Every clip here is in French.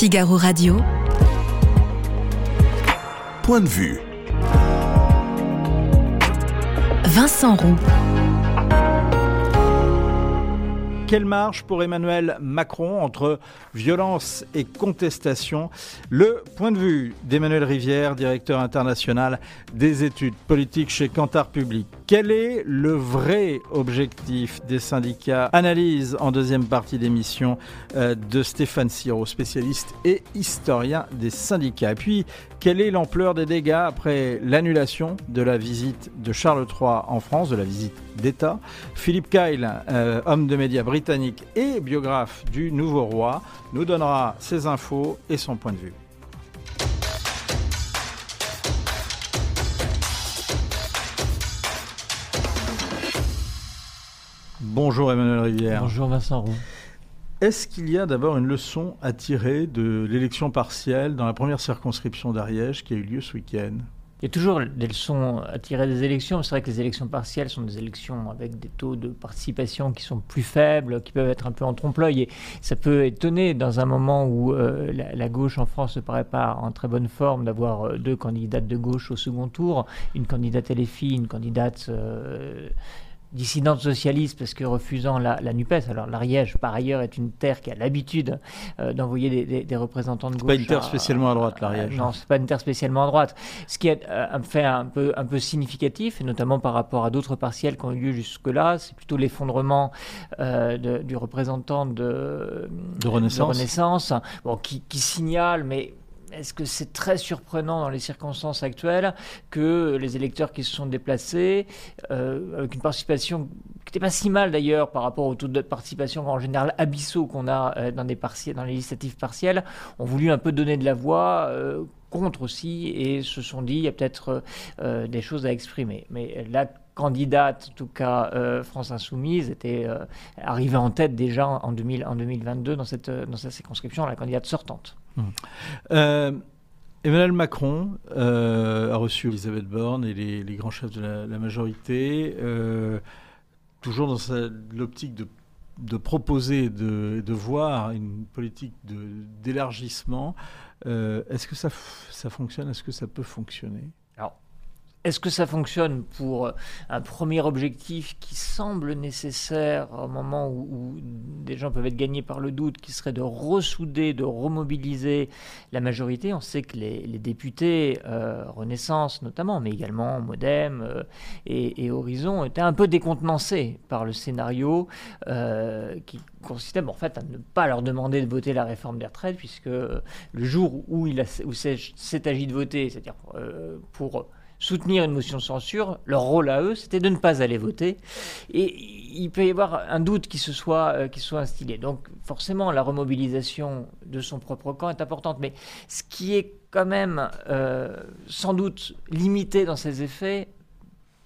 Figaro Radio. Point de vue. Vincent Roux. Quelle marche pour Emmanuel Macron entre violence et contestation? Le point de vue d'Emmanuel Rivière, directeur international des études politiques chez Cantar Public. Quel est le vrai objectif des syndicats? Analyse en deuxième partie d'émission euh, de Stéphane Siro, spécialiste et historien des syndicats. Et puis, quelle est l'ampleur des dégâts après l'annulation de la visite de Charles III en France, de la visite d'État? Philippe Kyle, euh, homme de médias britannique et biographe du nouveau roi, nous donnera ses infos et son point de vue. Bonjour Emmanuel Rivière. Bonjour Vincent Roux. Est-ce qu'il y a d'abord une leçon à tirer de l'élection partielle dans la première circonscription d'Ariège qui a eu lieu ce week-end? Il y a toujours des leçons à tirer des élections. C'est vrai que les élections partielles sont des élections avec des taux de participation qui sont plus faibles, qui peuvent être un peu en trompe-l'œil. Et ça peut étonner dans un moment où euh, la, gauche en France ne paraît pas en très bonne forme d'avoir euh, deux candidates de gauche au second tour, une candidate LFI, une candidate... Euh, dissidente socialiste parce que refusant la, la NUPES. Alors l'Ariège, par ailleurs, est une terre qui a l'habitude euh, d'envoyer des, des, représentants de gauche. pas une terre spécialement à droite, l'Ariège. non, c'est pas une terre spécialement à droite. Ce qui est euh, un fait un peu, un peu significatif, et notamment par rapport à d'autres partiels qui ont eu lieu jusque-là, c'est plutôt l'effondrement euh, du représentant de, de Renaissance, de Renaissance bon, qui, qui signale, mais est-ce que c'est très surprenant dans les circonstances actuelles que les électeurs qui se sont déplacés, euh, avec une participation qui n'était pas si mal d'ailleurs par rapport au taux de participation en général abyssaux qu'on a euh, dans, des dans les législatives partielles, ont voulu un peu donner de la voix euh, contre aussi et se sont dit il y a peut-être des choses à exprimer. Mais la candidate, en tout cas France Insoumise, était arrivée en tête déjà en, 2000, en 2022 dans cette, dans cette circonscription, la candidate sortante. Euh, Emmanuel Macron euh, a reçu Elisabeth Borne et les, grands chefs de la, majorité, euh, toujours dans l'optique de, proposer, de, de, voir une politique d'élargissement. Est-ce que ça, ça fonctionne? Est-ce que ça peut fonctionner? Est-ce que ça fonctionne pour euh, un premier objectif qui semble nécessaire au moment où, des gens peuvent être gagnés par le doute, qui serait de ressouder, de remobiliser la majorité? On sait que les, députés, euh, Renaissance notamment, mais également Modem euh, et, Horizon, étaient un peu décontenancés par le scénario qui consistait en fait à ne pas leur demander de voter la réforme des retraites, puisque le jour où il s'est agi de voter, c'est-à-dire pour soutenir une motion de censure, leur rôle à eux, c'était de ne pas aller voter. Et il peut y avoir un doute qui se soit, euh, qui soit instillé. Donc forcément, la remobilisation de son propre camp est importante. Mais ce qui est quand même euh, sans doute limité dans ses effets,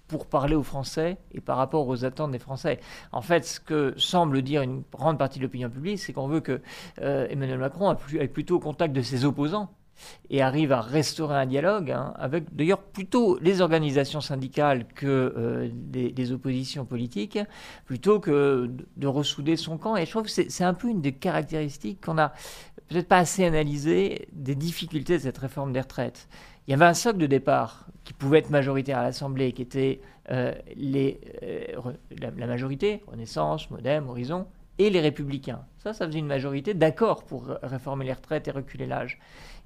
pour parler aux Français et par rapport aux attentes des Français. En fait, ce que semble dire une grande partie de l'opinion publique, c'est qu'on veut que euh, Emmanuel Macron ait plutôt au contact de ses opposants et arrive à restaurer un dialogue hein, avec d'ailleurs plutôt les organisations syndicales que euh, des, oppositions politiques, plutôt que de ressouder son camp. Et je trouve que c'est un peu une des caractéristiques qu'on a peut-être pas assez analysées des difficultés de cette réforme des retraites. Il y avait un socle de départ qui pouvait être majoritaire à l'Assemblée, qui était euh, euh, la, majorité, Renaissance, Modem, Horizon, et les républicains. Ça, ça faisait une majorité d'accord pour réformer les retraites et reculer l'âge.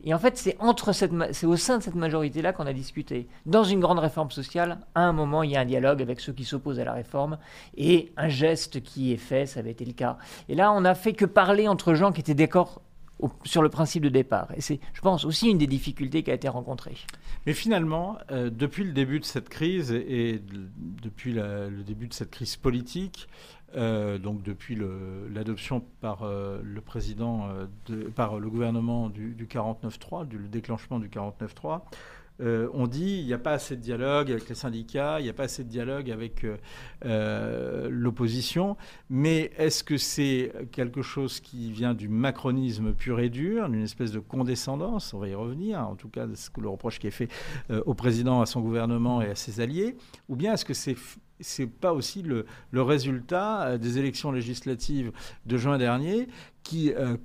Et en fait, c'est entre cette, c'est au sein de cette majorité-là qu'on a discuté. Dans une grande réforme sociale, à un moment, il y a un dialogue avec ceux qui s'opposent à la réforme et un geste qui est fait, ça avait été le cas. Et là, on n'a fait que parler entre gens qui étaient d'accord sur le principe de départ. Et c'est, je pense, aussi une des difficultés qui a été rencontrée. Mais finalement, euh, depuis le début de cette crise et, depuis le début de cette crise politique, euh, donc depuis l'adoption par euh, le président, de, par le gouvernement du, du 49-3, du déclenchement du 49-3, on dit il n'y a pas assez de dialogue avec les syndicats, il n'y a pas assez de dialogue avec l'opposition. Mais est-ce que c'est quelque chose qui vient du macronisme pur et dur, d'une espèce de condescendance On va y revenir, en tout cas, c'est le reproche qui est fait au président, à son gouvernement et à ses alliés. Ou bien est-ce que c'est c'est pas aussi le, résultat des élections législatives de juin dernier qui, euh,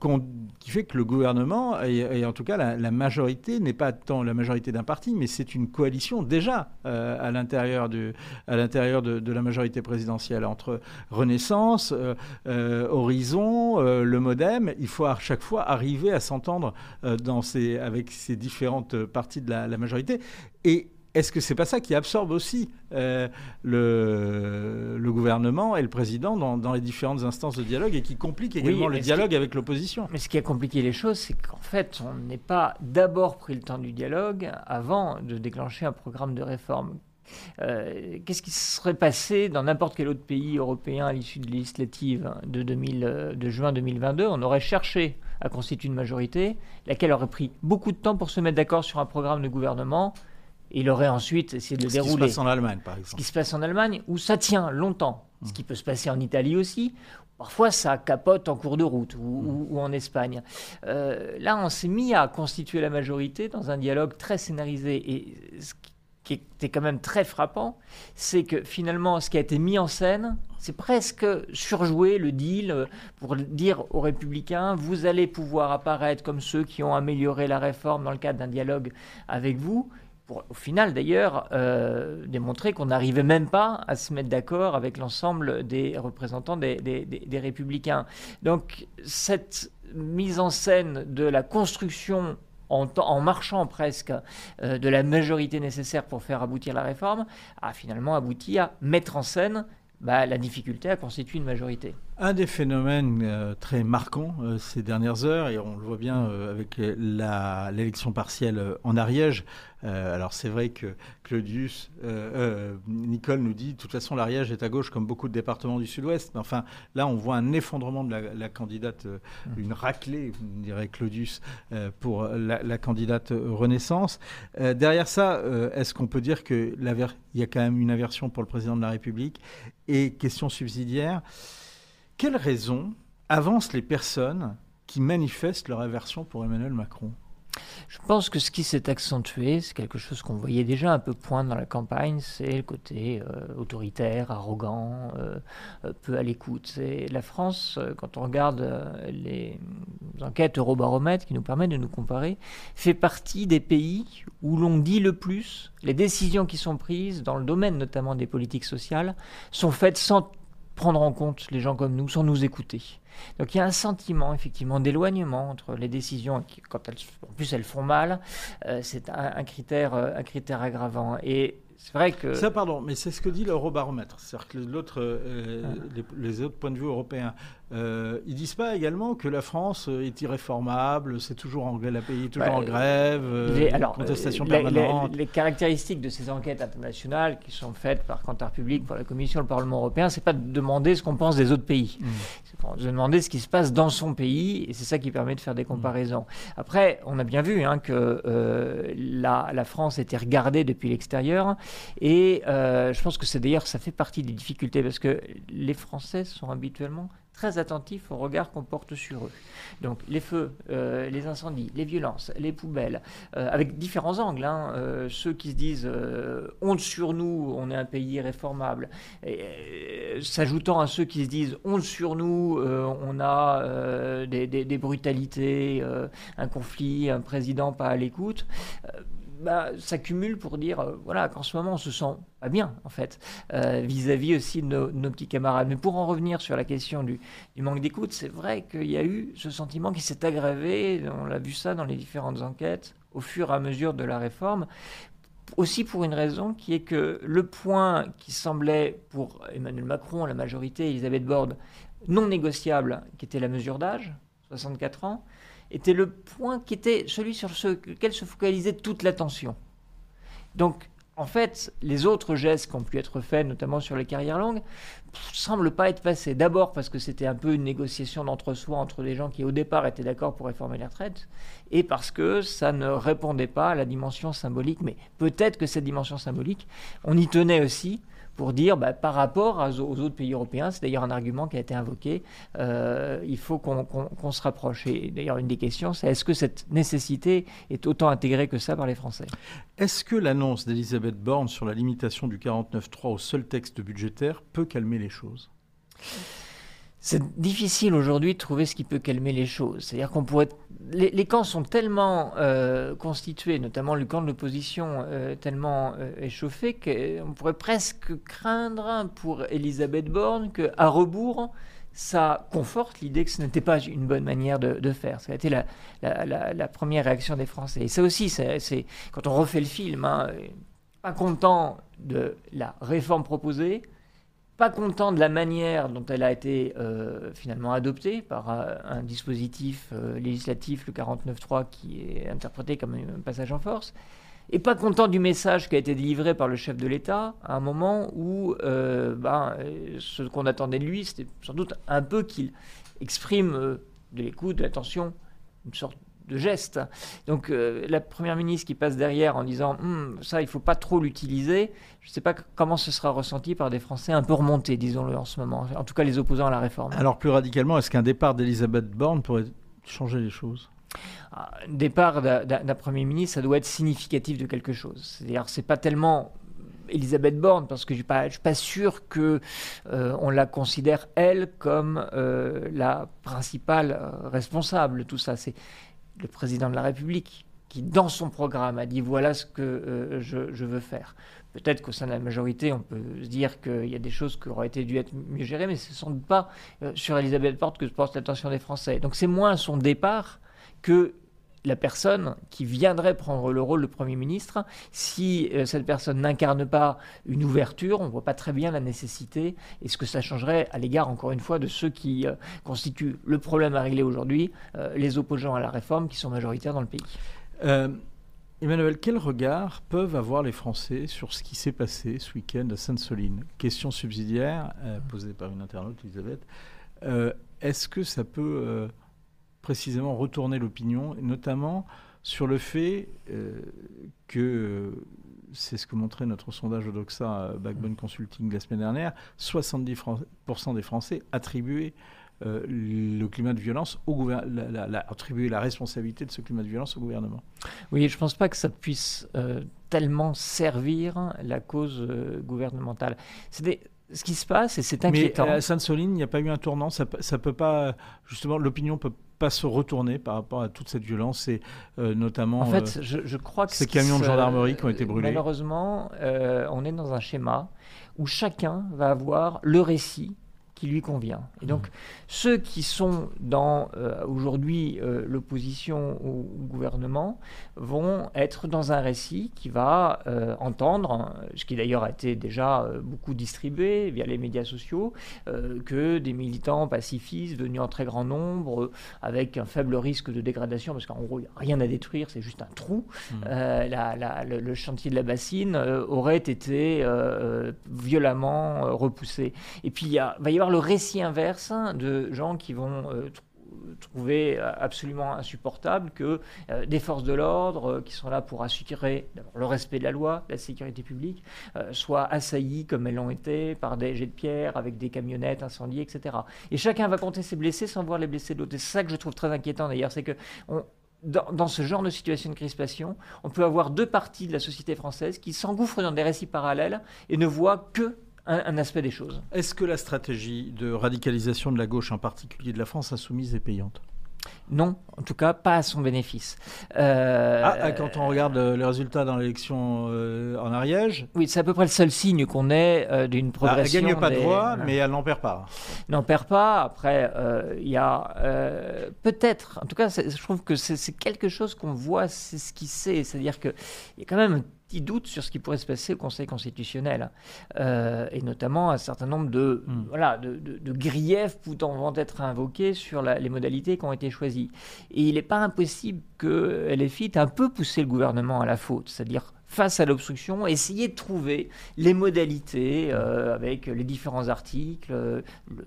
fait que le gouvernement, et, en tout cas la, majorité, n'est pas tant la majorité d'un parti, mais c'est une coalition déjà euh, à l'intérieur, de, de, la majorité présidentielle entre Renaissance, euh, Horizon, le Modem. Il faut à chaque fois arriver à s'entendre avec ces différentes parties de la, la majorité. Et est-ce que c'est pas ça qui absorbe aussi euh, le, le, gouvernement et le président dans, dans, les différentes instances de dialogue et qui complique également le dialogue avec l'opposition? Mais ce qui a compliqué les choses, c'est qu'en fait, on n'est pas d'abord pris le temps du dialogue avant de déclencher un programme de réforme. Euh, Qu'est-ce qui serait passé dans n'importe quel autre pays européen à l'issue de législative de, 2000, de juin 2022 On aurait cherché à constituer une majorité, laquelle aurait pris beaucoup de temps pour se mettre d'accord sur un programme de gouvernement il aurait ensuite essayé de le dérouler. Ce qui se passe en Allemagne, par exemple. Ce qui se passe en Allemagne, où ça tient longtemps. Ce qui peut se passer en Italie aussi. Parfois, ça capote en cours de route ou, en Espagne. Euh, là, on s'est mis à constituer la majorité dans un dialogue très scénarisé. Et ce qui était quand même très frappant, c'est que finalement, ce qui a été mis en scène, c'est presque surjouer le deal pour dire aux républicains, vous allez pouvoir apparaître comme ceux qui ont amélioré la réforme dans le cadre d'un dialogue avec vous pour au final d'ailleurs euh, démontrer qu'on n'arrivait même pas à se mettre d'accord avec l'ensemble des représentants des, républicains. Donc cette mise en scène de la construction en, en, marchant presque euh, de la majorité nécessaire pour faire aboutir la réforme, a finalement abouti à mettre en scène bah, la difficulté à constituer une majorité. Un des phénomènes euh, très marquants euh, ces dernières heures, et on le voit bien euh, avec l'élection partielle en Ariège, alors c'est vrai que Claudius, Nicole nous dit, de toute façon l'Ariège est à gauche comme beaucoup de départements du sud-ouest, mais enfin là on voit un effondrement de la, candidate, une raclée, dirait Claudius, pour la, la, candidate Renaissance. derrière ça, est-ce qu'on peut dire qu'il y a quand même une aversion pour le président de la République Et question subsidiaire, quelles raisons avancent les personnes qui manifestent leur aversion pour Emmanuel Macron? Je pense que ce qui s'est accentué, c'est quelque chose qu'on voyait déjà un peu poindre dans la campagne, c'est le côté euh, autoritaire, arrogant, euh, euh, peu à l'écoute. La France, quand on regarde les enquêtes Eurobaromètre qui nous permettent de nous comparer, fait partie des pays où l'on dit le plus, les décisions qui sont prises dans le domaine notamment des politiques sociales sont faites sans prendre en compte les gens comme nous sans nous écouter. Donc il y a un sentiment effectivement d'éloignement entre les décisions qui, quand elles, en plus elles font mal, euh, c'est un, critère, euh, un critère aggravant. Et c'est vrai que ça, pardon, mais c'est ce que dit l'Eurobaromètre, c'est-à-dire que l'autre, euh, ah. les, autres points de vue européens euh, ils disent pas également que la France est irréformable, c'est toujours en, la pays toujours en bah, grève, euh, les, alors, contestation permanente. Les, caractéristiques de ces enquêtes internationales qui sont faites par Cantar Public, par la Commission, le Parlement européen, c'est pas de demander ce qu'on pense des autres pays, mm. c'est de demander ce qui se passe dans son pays, et c'est ça qui permet de faire des comparaisons. Après, on a bien vu hein, que euh, la, la, France était regardée depuis l'extérieur, et euh, je pense que c'est d'ailleurs ça fait partie des difficultés parce que les Français sont habituellement très attentifs au regard qu'on porte sur eux. Donc les feux, euh, les incendies, les violences, les poubelles, euh, avec différents angles. Hein. Euh, ceux qui se disent honte sur nous, on est un pays irréformable, s'ajoutant à ceux qui se disent honte sur nous, on a des, brutalités, un conflit, un président pas à l'écoute bah, s'accumulent pour dire euh, voilà qu'en ce moment on se sent pas bien en fait euh, vis-à-vis aussi de nos, petits camarades. Mais pour en revenir sur la question du, manque d'écoute, c'est vrai qu'il y a eu ce sentiment qui s'est aggravé. On l'a vu ça dans les différentes enquêtes au fur et à mesure de la réforme. Aussi pour une raison qui est que le point qui semblait pour Emmanuel Macron, la majorité, Elisabeth Borne, non négociable, qui était la mesure d'âge, 64 ans, était le point qui était celui sur lequel se focalisait toute l'attention. Donc, en fait, les autres gestes qui ont pu être faits, notamment sur les carrières longues, semblent pas être passés. D'abord parce que c'était un peu une négociation d'entre-soi entre des gens qui au départ étaient d'accord pour réformer les retraites, et parce que ça ne répondait pas à la dimension symbolique. Mais peut-être que cette dimension symbolique, on y tenait aussi pour dire bah, par rapport aux, autres pays européens, c'est d'ailleurs un argument qui a été invoqué, euh, il faut qu'on se rapproche. Et d'ailleurs, une des questions, c'est est-ce que cette nécessité est autant intégrée que ça par les Français? Est-ce que l'annonce d'Elisabeth Borne sur la limitation du 49.3 au seul texte budgétaire peut calmer les choses? C'est difficile aujourd'hui de trouver ce qui peut calmer les choses. C'est-à-dire qu'on pourrait. Les, camps sont tellement euh, constitués, notamment le camp de l'opposition, euh, tellement euh, échauffé qu'on pourrait presque craindre pour Elisabeth Borne qu'à rebours, ça conforte l'idée que ce n'était pas une bonne manière de, faire. Ça a été la, première réaction des Français. Et ça aussi, c'est quand on refait le film, hein, pas content de la réforme proposée, pas content de la manière dont elle a été euh, finalement adoptée par euh, un dispositif euh, législatif, le 49.3, qui est interprété comme un passage en force, et pas content du message qui a été délivré par le chef de l'État à un moment où ben, ce qu'on attendait de lui, c'était sans doute un peu qu'il exprime de l'écoute, de l'attention, une sorte de geste. Donc euh, la première ministre qui passe derrière en disant hum, ça il faut pas trop l'utiliser, je ne sais pas comment ce sera ressenti par des Français un peu remontés, disons-le en ce moment. En tout cas les opposants à la réforme. Alors plus radicalement, est-ce qu'un départ d'Elisabeth Borne pourrait changer les choses? Ah, un départ d'un Premier ministre, ça doit être significatif de quelque chose. C'est-à-dire, c'est pas tellement Elisabeth Borne, parce que je ne suis, pas sûr qu'on euh, on la considère, elle, comme euh, la principale responsable de tout ça. C'est le président de la République qui, dans son programme, a dit voilà ce que euh, je, veux faire. Peut-être qu'au sein de la majorité, on peut se dire qu'il y a des choses qui auraient été dû être mieux gérées, mais ce sans doute pas euh, sur Elisabeth Porte que se porte l'attention des Français. Donc c'est moins son départ que la personne qui viendrait prendre le rôle de Premier ministre, si euh, cette personne n'incarne pas une ouverture, on ne voit pas très bien la nécessité et ce que ça changerait à l'égard, encore une fois, de ceux qui euh, constituent le problème à régler aujourd'hui, euh, les opposants à la réforme qui sont majoritaires dans le pays. Emmanuel, quel regard peuvent avoir les Français sur ce qui s'est passé ce week-end à Sainte-Soline? Question subsidiaire posée par une internaute, Elisabeth. Est-ce que ça peut précisément retourner l'opinion, notamment sur le fait euh, que, euh, c'est ce que montrait notre sondage Odoxa Backbone Consulting la semaine dernière, 70% des Français attribuaient euh, le climat de violence au gouvernement, la, attribuer la responsabilité de ce climat de violence au gouvernement. Oui, je ne pense pas que ça puisse tellement servir la cause gouvernementale. C'est ce qui se passe et c'est inquiétant. Mais à Sainte-Soline, il n'y a pas eu un tournant. Ça, ça peut pas, justement, l'opinion peut pas se retourner par rapport à toute cette violence et euh, notamment en fait, euh, je, crois que ces camions de gendarmerie qui ont été brûlés. Malheureusement, euh, on est dans un schéma où chacun va avoir le récit qui lui convient. Et donc, mmh. ceux qui sont dans euh, aujourd'hui euh, l'opposition au, gouvernement vont être dans un récit qui va euh, entendre, ce qui d'ailleurs a été déjà beaucoup distribué via les médias sociaux, que des militants pacifistes venus en très grand nombre, avec un faible risque de dégradation, parce qu'en gros, il n'y a rien à détruire, c'est juste un trou. Mmh. le, le, chantier de la bassine aurait été violemment repoussé. Et puis, il va y avoir le récit inverse de gens qui vont euh, trouver absolument insupportable que euh, des forces de l'ordre euh, qui sont là pour assurer le respect de la loi, la sécurité publique, soient assaillis comme elles l'ont été par des jets de pierre, avec des camionnettes incendiées, etc. Et chacun va compter ses blessés sans voir les blessés de l'autre. C'est ça que je trouve très inquiétant d'ailleurs, c'est que dans, ce genre de situation de crispation, on peut avoir deux parties de la société française qui s'engouffrent dans des récits parallèles et ne voient que un, aspect des choses. Est-ce que la stratégie de radicalisation de la gauche, en particulier de la France insoumise, est payante? Non, en tout cas, pas à son bénéfice. Euh, ah, ah, quand on regarde euh, les résultats dans l'élection euh, en Ariège Oui, c'est à peu près le seul signe qu'on ait d'une progression. elle ne gagne pas de voix, mais elle n'en perd pas. N'en perd pas. Après, il y a peut-être, en tout cas, je trouve que c'est quelque chose qu'on voit, c'est ce qui sait. C'est-à-dire qu'il y a quand même doute sur ce qui pourrait se passer au Conseil constitutionnel, euh, et notamment un certain nombre de, hmm. voilà, de, de, griefs pouvant être invoqués sur les modalités qui ont été choisies. Et il n'est pas impossible que LFI ait un peu poussé le gouvernement à la faute, c'est-à-dire face à l'obstruction, essayer de trouver les modalités euh, avec les différents articles, euh,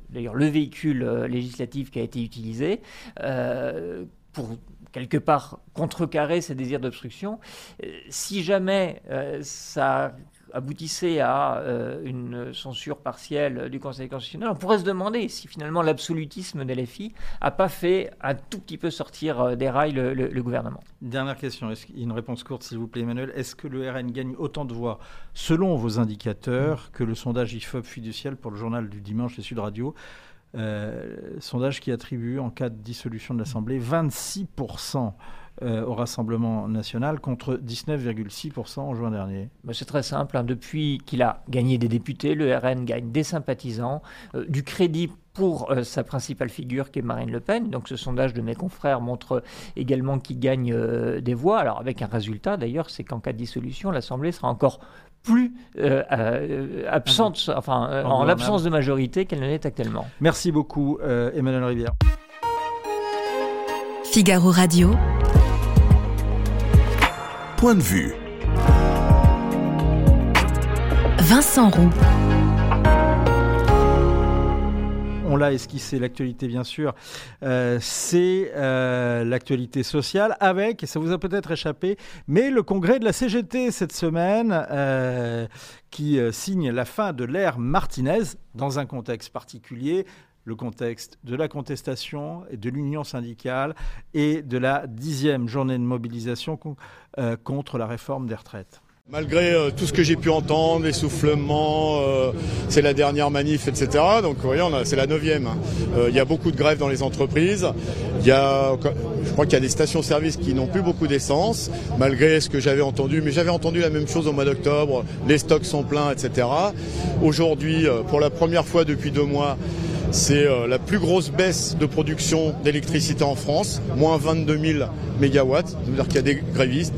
d'ailleurs le véhicule législatif qui a été utilisé, pour quelque part contrecarrer ces désirs d'obstruction. Euh, si jamais euh, ça aboutissait à euh, une censure partielle du Conseil constitutionnel, on pourrait se demander si finalement l'absolutisme de LFI n'a pas fait un tout petit peu sortir des rails le, gouvernement. Dernière question, une réponse courte s'il vous plaît Emmanuel? Est-ce que le RN gagne autant de voix selon vos indicateurs que le sondage IFOP fiducial pour le journal du dimanche et Sud Radio? Sondage qui attribue en cas de dissolution de l'Assemblée 26% euh, au Rassemblement national contre 19,6% en juin dernier bah, C'est très simple. Hein. Depuis qu'il a gagné des députés, le RN gagne des sympathisants, euh, du crédit pour euh, sa principale figure qui est Marine Le Pen. Donc ce sondage de mes confrères montre également qu'il gagne des voix. Alors avec un résultat d'ailleurs, c'est qu'en cas de dissolution, l'Assemblée sera encore plus absente, enfin en l'absence de majorité qu'elle ne l'est actuellement. Merci beaucoup Emmanuel Rivière. Figaro Radio. Point de vue. Vincent Roux. On l'a esquissé, l'actualité bien sûr, euh, c'est euh, l'actualité sociale avec, et ça vous a peut-être échappé, mais le congrès de la CGT cette semaine euh, qui signe la fin de l'ère Martinez dans un contexte particulier le contexte de la contestation et de l'union syndicale et de la dixième journée de mobilisation contre la réforme des retraites. Malgré euh, tout ce que j'ai pu entendre, l'essoufflement, euh, c'est la dernière manif, etc. Donc voyez, c'est la neuvième. Il y a beaucoup de grèves dans les entreprises. Y a, je crois qu'il y a des stations-service qui n'ont plus beaucoup d'essence, malgré ce que j'avais entendu. Mais j'avais entendu la même chose au mois d'octobre. Les stocks sont pleins, etc. Aujourd'hui, pour la première fois depuis deux mois, c'est euh, la plus grosse baisse de production d'électricité en France, moins 22 000 mégawatts. Ça veut dire qu'il y a des grévistes.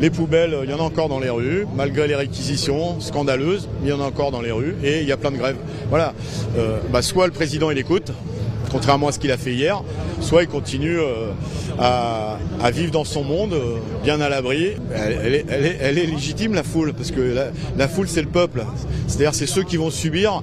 Les poubelles, il y en a encore dans les rues, malgré les réquisitions scandaleuses, il y en a encore dans les rues et il y a plein de grèves. Voilà. Euh, bah, soit le président il écoute, contrairement à ce qu'il a fait hier, soit il continue euh, à, vivre dans son monde, euh, bien à l'abri. Elle, est, légitime, la foule, parce que la, foule, c'est le peuple. C'est-à-dire, c'est ceux qui vont subir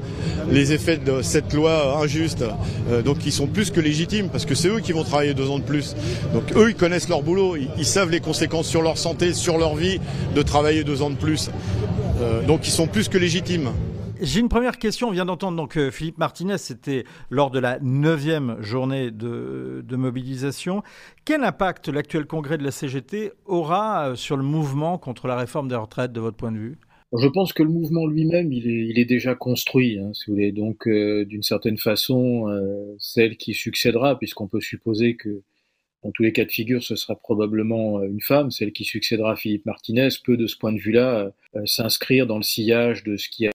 les effets de cette loi injuste. Euh, donc, ils sont plus que légitimes, parce que c'est eux qui vont travailler deux ans de plus. Donc, eux, ils connaissent leur boulot, ils, savent les conséquences sur leur santé, sur leur vie, de travailler deux ans de plus. donc, ils sont plus que légitimes. J'ai une première question. On vient d'entendre donc euh, Philippe Martinez, c'était lors de la neuvième journée de, mobilisation. Quel impact l'actuel congrès de la CGT aura euh, sur le mouvement contre la réforme des retraites, de votre point de vue? Je pense que le mouvement lui-même, il est, déjà construit, hein, si vous voulez. Donc, euh, d'une certaine façon, celle qui succédera, puisqu'on peut supposer que dans tous les cas de figure, ce sera probablement euh, une femme, celle qui succédera à Philippe Martinez, peut de ce point de vue-là euh, euh, s'inscrire dans le sillage de ce qui a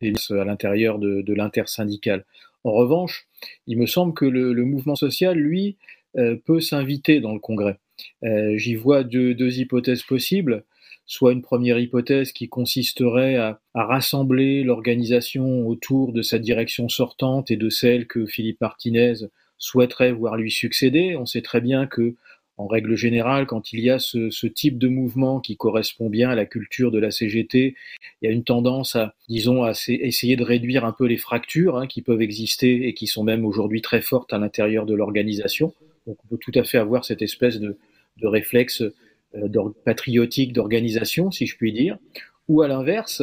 été à l'intérieur de, de l'intersyndical. En revanche, il me semble que le, mouvement social, lui, peut s'inviter dans le Congrès. J'y vois deux, hypothèses possibles. Soit une première hypothèse qui consisterait à rassembler l'organisation autour de sa direction sortante et de celle que Philippe Martinez souhaiterait voir lui succéder. On sait très bien que, en règle générale, quand il y a ce, type de mouvement qui correspond bien à la culture de la CGT, il y a une tendance à, disons, à essayer de réduire un peu les fractures hein, qui peuvent exister et qui sont même aujourd'hui très fortes à l'intérieur de l'organisation. Donc on peut tout à fait avoir cette espèce de, réflexe euh, patriotique d'organisation, si je puis dire, ou à l'inverse,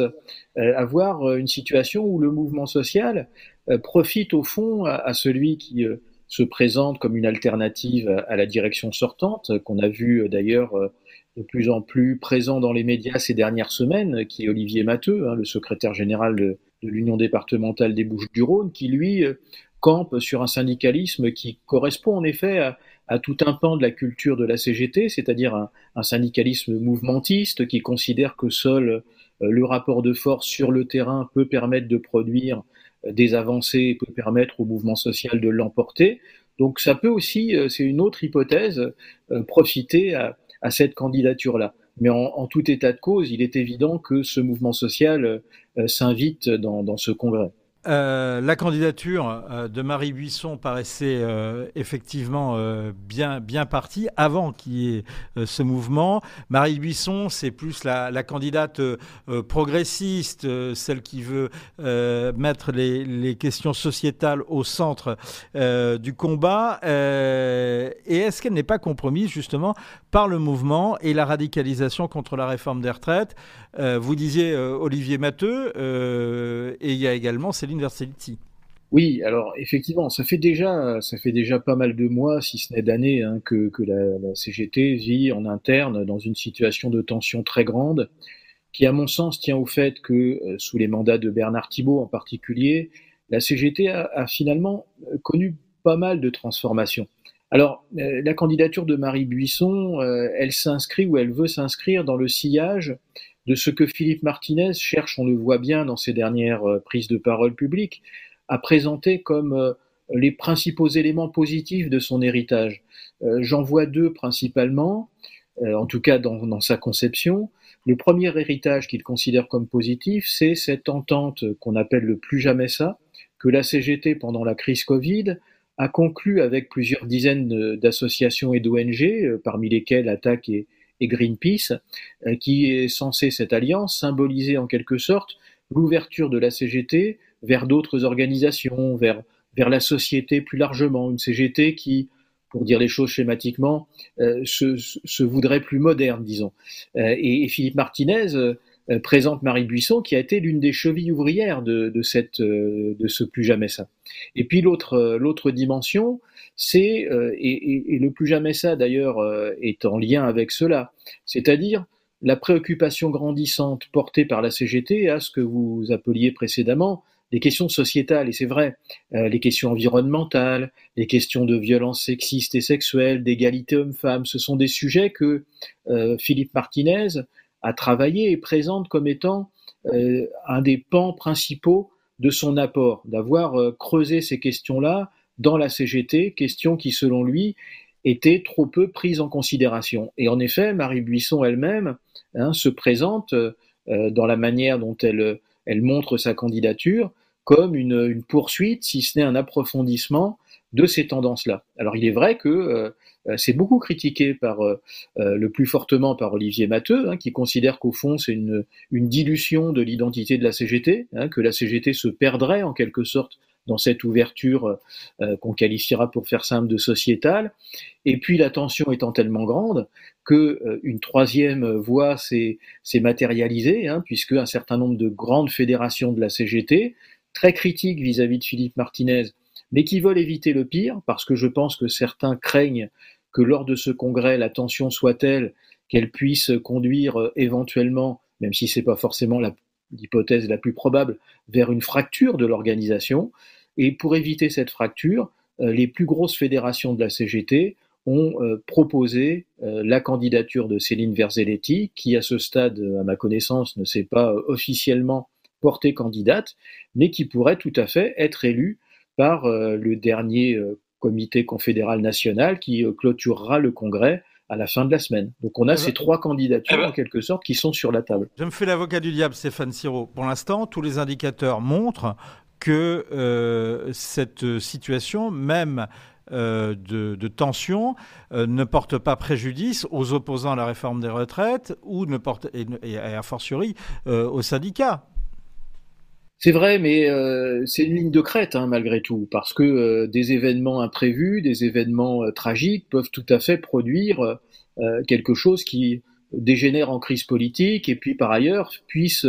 euh, avoir une situation où le mouvement social euh, profite au fond à celui qui se présente comme une alternative à la direction sortante, qu'on a vu euh, d'ailleurs euh, de plus en plus présent dans les médias ces dernières semaines, qui est Olivier Matteux, hein, le secrétaire général de, l'Union départementale des Bouches-du-Rhône, qui lui euh, campe sur un syndicalisme qui correspond en effet à, tout un pan de la culture de la CGT, c'est-à-dire un, un, syndicalisme mouvementiste qui considère que seul le rapport de force sur le terrain peut permettre de produire des avancées peut permettre au mouvement social de l'emporter. Donc ça peut aussi, euh, c'est une autre hypothèse, euh, profiter à, cette candidature-là. Mais en, tout état de cause, il est évident que ce mouvement social euh, s'invite dans ce congrès. Euh, la candidature euh, de Marie Buisson paraissait euh, effectivement bien, bien partie avant qu'il y ait ce mouvement. Marie Buisson, c'est plus la, candidate progressiste, celle qui veut mettre les, les, questions sociétales au centre du combat. et est-ce qu'elle n'est pas compromise justement par le mouvement et la radicalisation contre la réforme des retraites? Vous disiez Olivier Matteux, et il y a également Céline Oui, alors effectivement, ça fait déjà, ça fait déjà pas mal de mois, si ce n'est d'années, hein, que, que la, CGT vit en interne dans une situation de tension très grande, qui à mon sens tient au fait que euh, sous les mandats de Bernard Thibault en particulier, la CGT a, a finalement euh, connu pas mal de transformations. Alors, euh, la candidature de Marie Buisson, elle s'inscrit ou elle veut s'inscrire dans le sillage de ce que Philippe Martinez cherche, on le voit bien dans ses dernières prises de parole publiques, à présenter comme euh, les principaux éléments positifs de son héritage. Euh, j'en vois deux principalement, euh, en tout cas dans, dans, sa conception. Le premier héritage qu'il considère comme positif, c'est cette entente qu'on appelle le plus jamais ça, que la CGT pendant la crise Covid a conclu avec plusieurs dizaines d'associations et d'ONG, parmi lesquelles Attaque et, et Greenpeace, qui est censé cette alliance symboliser en quelque sorte l'ouverture de la CGT vers d'autres organisations, vers, vers la société plus largement, une CGT qui, pour dire les choses schématiquement, euh, se, se, voudrait plus moderne, disons. Euh, et, et, Philippe Martinez euh, présente Marie Buisson, qui a été l'une des chevilles ouvrières de, de, cette, de ce plus jamais ça. Et puis l'autre, l'autre dimension, c'est, et, le plus jamais ça d'ailleurs est en lien avec cela, c'est-à-dire la préoccupation grandissante portée par la CGT à ce que vous appeliez précédemment les questions sociétales, et c'est vrai, euh, les questions environnementales, les questions de violence sexiste et sexuelle, d'égalité homme-femme, ce sont des sujets que euh, Philippe Martinez a travaillé et présente comme étant euh, un des pans principaux de son apport, d'avoir creusé ces questions-là dans la CGT, questions qui, selon lui, étaient trop peu prises en considération. Et en effet, Marie Buisson elle-même hein, se présente dans la manière dont elle montre sa candidature comme une poursuite, si ce n'est un approfondissement de ces tendances-là. Alors il est vrai que euh, euh, c'est beaucoup critiqué par euh, le plus fortement par Olivier Matteux, hein, qui considère qu'au fond c'est une, dilution de l'identité de la CGT, hein, que la CGT se perdrait en quelque sorte dans cette ouverture euh, qu'on qualifiera pour faire simple de sociétale. Et puis la tension étant tellement grande que euh, une troisième voie s'est matérialisée, hein, puisque un certain nombre de grandes fédérations de la CGT, très critiques vis-à-vis -vis de Philippe Martinez, mais qui veulent éviter le pire, parce que je pense que certains craignent que lors de ce congrès, la tension soit telle qu'elle puisse conduire euh, éventuellement, même si c'est pas forcément l'hypothèse la plus probable, vers une fracture de l'organisation. Et pour éviter cette fracture, euh, les plus grosses fédérations de la CGT ont euh, proposé la candidature de Céline Verzelletti, qui à ce stade, à ma connaissance, ne s'est pas officiellement portée candidate, mais qui pourrait tout à fait être élue par le dernier comité confédéral national qui clôturera le congrès à la fin de la semaine. Donc on a eh ces ben, trois candidatures eh ben, en quelque sorte qui sont sur la table. Je me fais l'avocat du diable, Stéphane Siro. Pour l'instant, tous les indicateurs montrent que euh, cette situation, même euh, de, de, tension, euh, ne porte pas préjudice aux opposants à la réforme des retraites ou ne porte, et, et a fortiori euh, aux syndicats. C'est vrai, mais euh, c'est une ligne de crête hein, malgré tout, parce que euh, des événements imprévus, des événements euh, tragiques peuvent tout à fait produire quelque chose qui dégénère en crise politique et puis par ailleurs puisse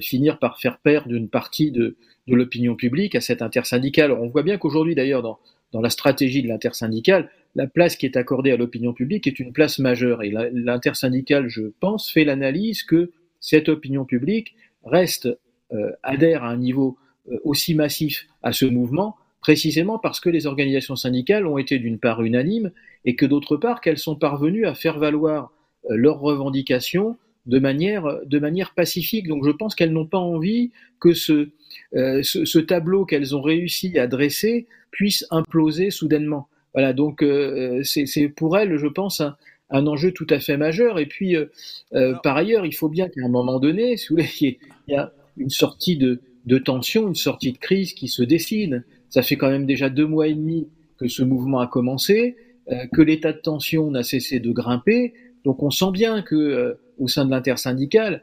finir par faire perdre une partie de, l'opinion publique à cette intersyndicale. On voit bien qu'aujourd'hui, d'ailleurs, dans, dans la stratégie de l'intersyndicale, la place qui est accordée à l'opinion publique est une place majeure. Et l'intersyndicale, je pense, fait l'analyse que cette opinion publique reste, euh, adhère à un niveau euh, aussi massif à ce mouvement, précisément parce que les organisations syndicales ont été d'une part unanimes et que d'autre part qu'elles sont parvenues à faire valoir euh, leurs revendications de manière, de manière pacifique. Donc je pense qu'elles n'ont pas envie que ce, euh, ce, ce, tableau qu'elles ont réussi à dresser puisse imploser soudainement. Voilà, donc euh, c'est pour elles, je pense, un, un, enjeu tout à fait majeur. Et puis, euh, par ailleurs, il faut bien qu'à un moment donné, si vous voulez, il y a une sortie de, tension, une sortie de crise qui se dessine. Ça fait quand même déjà deux mois et demi que ce mouvement a commencé, euh, que l'état de tension n'a cessé de grimper. Donc on sent bien que au sein de l'intersyndicale,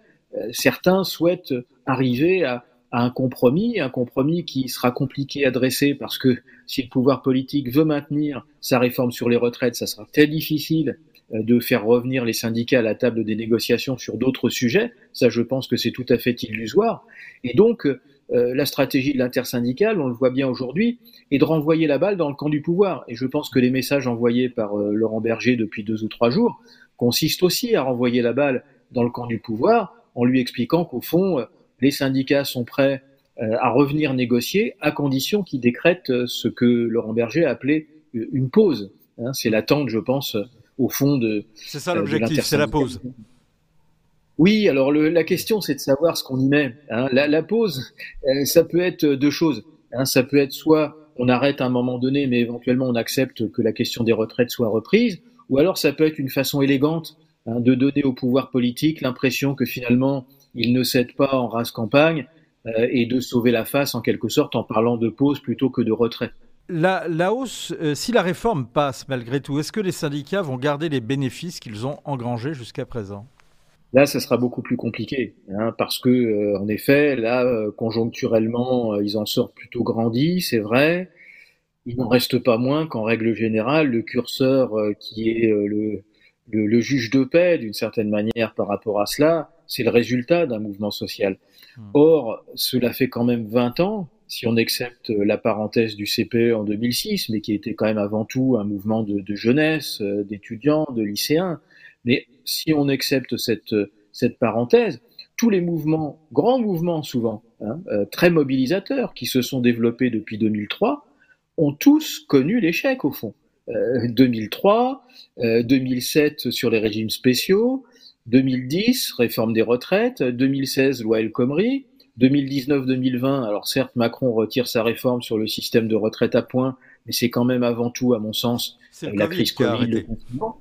certains souhaitent arriver à, à un compromis, un compromis qui sera compliqué à dresser parce que si le pouvoir politique veut maintenir sa réforme sur les retraites, ça sera très difficile euh, de faire revenir les syndicats à la table des négociations sur d'autres sujets. Ça, je pense que c'est tout à fait illusoire. Et donc, euh, la stratégie de l'intersyndicale, on le voit bien aujourd'hui, est de renvoyer la balle dans le camp du pouvoir. Et je pense que les messages envoyés par euh, Laurent Berger depuis deux ou trois jours consistent aussi à renvoyer la balle dans le camp du pouvoir en lui expliquant qu'au fond, les syndicats sont prêts à revenir négocier à condition qu'ils décrètent ce que Laurent Berger a appelé une pause. Hein, c'est l'attente, je pense, au fond de. C'est ça l'objectif, c'est la pause. Oui, alors la question c'est de savoir ce qu'on y met. Hein. La, pause, euh, ça peut être deux choses. Hein. Ça peut être soit on arrête à un moment donné, mais éventuellement on accepte que la question des retraites soit reprise, ou alors ça peut être une façon élégante hein, de donner au pouvoir politique l'impression que finalement il ne cède pas en race campagne euh, et de sauver la face en quelque sorte en parlant de pause plutôt que de retrait. La, hausse, euh, si la réforme passe malgré tout, est-ce que les syndicats vont garder les bénéfices qu'ils ont engrangés jusqu'à présent? Là, ça sera beaucoup plus compliqué, hein, parce que, euh, en effet, là, euh, conjoncturellement, ils en sortent plutôt grandis, c'est vrai. Il n'en reste pas moins qu'en règle générale, le curseur qui est le, le, juge de paix, d'une certaine manière, par rapport à cela, c'est le résultat d'un mouvement social. Hmm. Or, cela fait quand même 20 ans si on accepte la parenthèse du CPE en 2006, mais qui était quand même avant tout un mouvement de, jeunesse, euh, d'étudiants, de lycéens. Mais si on accepte cette, cette parenthèse, tous les mouvements, grands mouvements souvent, hein, euh, très mobilisateurs, qui se sont développés depuis 2003, ont tous connu l'échec au fond. 2003, euh, 2007 sur les régimes spéciaux, 2010 réforme des retraites, 2016 loi El Khomri, 2019-2020, alors certes, Macron retire sa réforme sur le système de retraite à points, mais c'est quand même avant tout, à mon sens, la crise Covid, le confinement,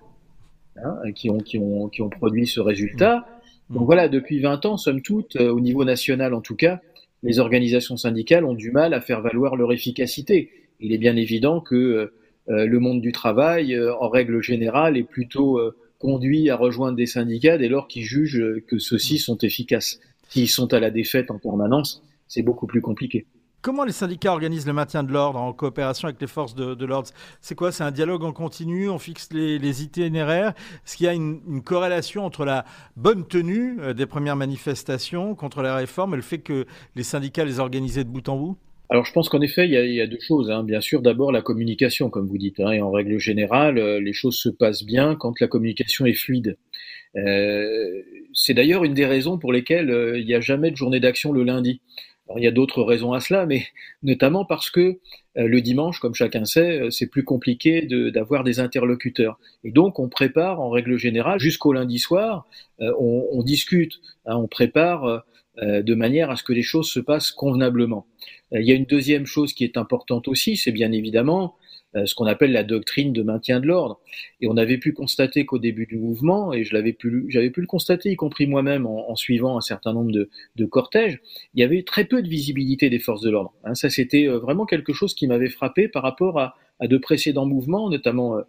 hein, qui, ont, qui, ont, qui ont produit ce résultat. Mmh. Donc voilà, depuis 20 ans, somme toute, euh, au niveau national en tout cas, les organisations syndicales ont du mal à faire valoir leur efficacité. Il est bien évident que euh, euh, le monde du travail, en règle générale, est plutôt conduit à rejoindre des syndicats dès lors qu'ils jugent que ceux-ci mmh. sont efficaces qui sont à la défaite en permanence, c'est beaucoup plus compliqué. Comment les syndicats organisent le maintien de l'ordre en coopération avec les forces de, l'ordre? C'est quoi? C'est un dialogue en continu? On fixe les, itinéraires? Est-ce qu'il y a une, corrélation entre la bonne tenue euh, des premières manifestations contre la réforme et le fait que les syndicats les organisent de bout en bout? Alors je pense qu'en effet, il y, a, deux choses. Hein. Bien sûr, d'abord la communication, comme vous dites. Hein, et en règle générale, euh, les choses se passent bien quand la communication est fluide. Euh, c'est d'ailleurs une des raisons pour lesquelles euh, il n'y a jamais de journée d'action le lundi. Alors, il y a d'autres raisons à cela, mais notamment parce que euh, le dimanche, comme chacun sait, c'est plus compliqué d'avoir des interlocuteurs. Et donc, on prépare en règle générale jusqu'au lundi soir, on, discute, hein, on prépare de manière à ce que les choses se passent convenablement. il y a une deuxième chose qui est importante aussi, c'est bien évidemment ce qu'on appelle la doctrine de maintien de l'ordre. Et on avait pu constater qu'au début du mouvement, et je l'avais pu, j'avais pu le constater, y compris moi-même en, suivant un certain nombre de, cortèges, il y avait très peu de visibilité des forces de l'ordre. Hein, ça, c'était euh, vraiment quelque chose qui m'avait frappé par rapport à, de précédents mouvements, notamment euh,